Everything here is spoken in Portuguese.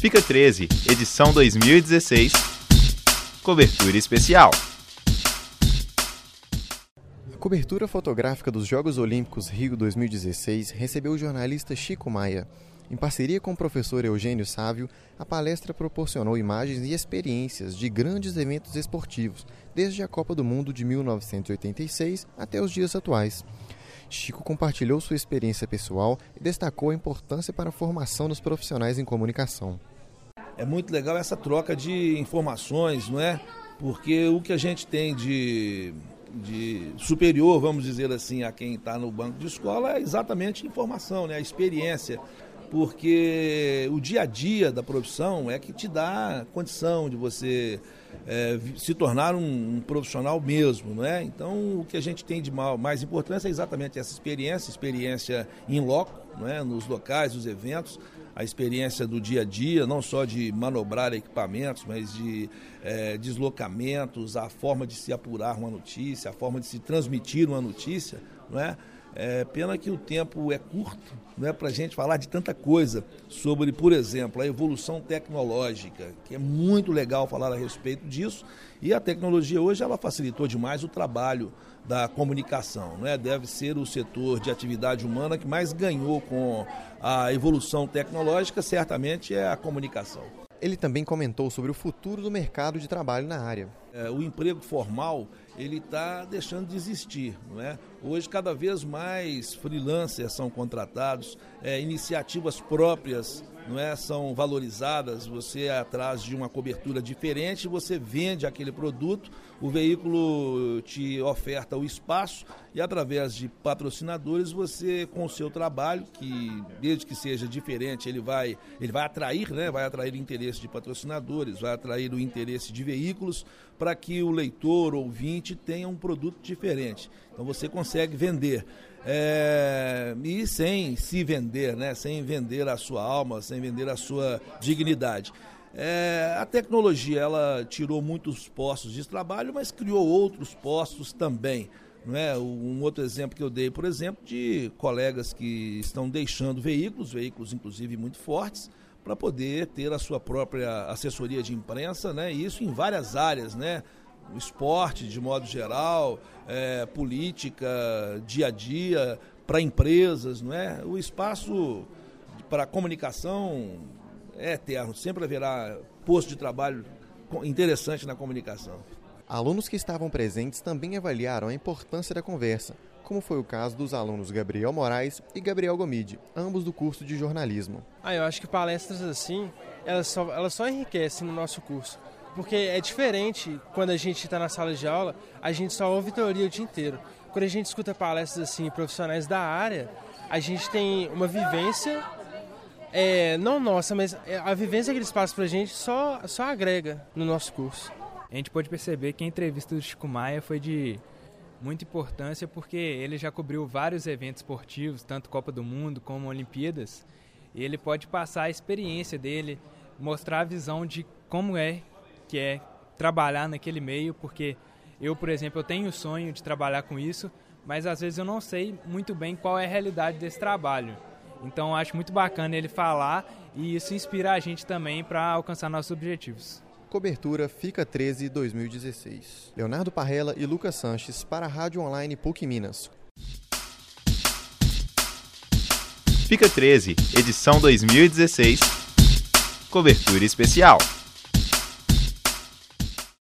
Fica 13, edição 2016. Cobertura especial. A cobertura fotográfica dos Jogos Olímpicos Rio 2016 recebeu o jornalista Chico Maia. Em parceria com o professor Eugênio Sávio, a palestra proporcionou imagens e experiências de grandes eventos esportivos, desde a Copa do Mundo de 1986 até os dias atuais. Chico compartilhou sua experiência pessoal e destacou a importância para a formação dos profissionais em comunicação. É muito legal essa troca de informações, não é? Porque o que a gente tem de, de superior, vamos dizer assim, a quem está no banco de escola é exatamente informação, né? a experiência porque o dia a dia da profissão é que te dá condição de você é, se tornar um, um, profissional mesmo, não é? Então, o que a gente tem de mal, mais importância é exatamente essa experiência, experiência em loco, não é? nos locais, nos eventos, a experiência do dia a dia, não só de manobrar equipamentos, mas de é, deslocamentos, a forma de se apurar uma notícia, a forma de se transmitir uma notícia, não é? É, pena que o tempo é curto né, para a gente falar de tanta coisa sobre, por exemplo, a evolução tecnológica, que é muito legal falar a respeito disso. E a tecnologia hoje ela facilitou demais o trabalho da comunicação. Né? Deve ser o setor de atividade humana que mais ganhou com a evolução tecnológica, certamente é a comunicação. Ele também comentou sobre o futuro do mercado de trabalho na área. É, o emprego formal ele está deixando de existir. Não é? Hoje, cada vez mais freelancers são contratados, é, iniciativas próprias não é, são valorizadas, você é atrás de uma cobertura diferente, você vende aquele produto, o veículo te oferta o espaço e através de patrocinadores você com o seu trabalho, que desde que seja diferente, ele vai, ele vai atrair, né, vai atrair o interesse de patrocinadores, vai atrair o interesse de veículos para que o leitor, ouvinte tenha um produto diferente. Então você consegue vender é, e sem se vender, né? sem vender a sua alma, sem vender a sua dignidade. É, a tecnologia ela tirou muitos postos de trabalho, mas criou outros postos também. Não é? Um outro exemplo que eu dei, por exemplo, de colegas que estão deixando veículos, veículos inclusive muito fortes, para poder ter a sua própria assessoria de imprensa, né? E isso em várias áreas, né? esporte de modo geral, é, política, dia a dia, para empresas, não é? O espaço para comunicação é eterno, sempre haverá posto de trabalho interessante na comunicação. Alunos que estavam presentes também avaliaram a importância da conversa, como foi o caso dos alunos Gabriel Moraes e Gabriel Gomide, ambos do curso de jornalismo. Ah, eu acho que palestras assim, elas só, elas só enriquecem no nosso curso porque é diferente quando a gente está na sala de aula, a gente só ouve teoria o dia inteiro. Quando a gente escuta palestras assim, profissionais da área, a gente tem uma vivência, é, não nossa, mas é, a vivência que eles passam para a gente só, só agrega no nosso curso. A gente pode perceber que a entrevista do Chico Maia foi de muita importância porque ele já cobriu vários eventos esportivos, tanto Copa do Mundo como Olimpíadas, e ele pode passar a experiência dele, mostrar a visão de como é que é trabalhar naquele meio, porque eu, por exemplo, eu tenho o sonho de trabalhar com isso, mas às vezes eu não sei muito bem qual é a realidade desse trabalho. Então, acho muito bacana ele falar e isso inspira a gente também para alcançar nossos objetivos. Cobertura Fica 13 2016. Leonardo Parrella e Lucas Sanches para a Rádio Online PUC Minas. Fica 13, edição 2016. Cobertura especial.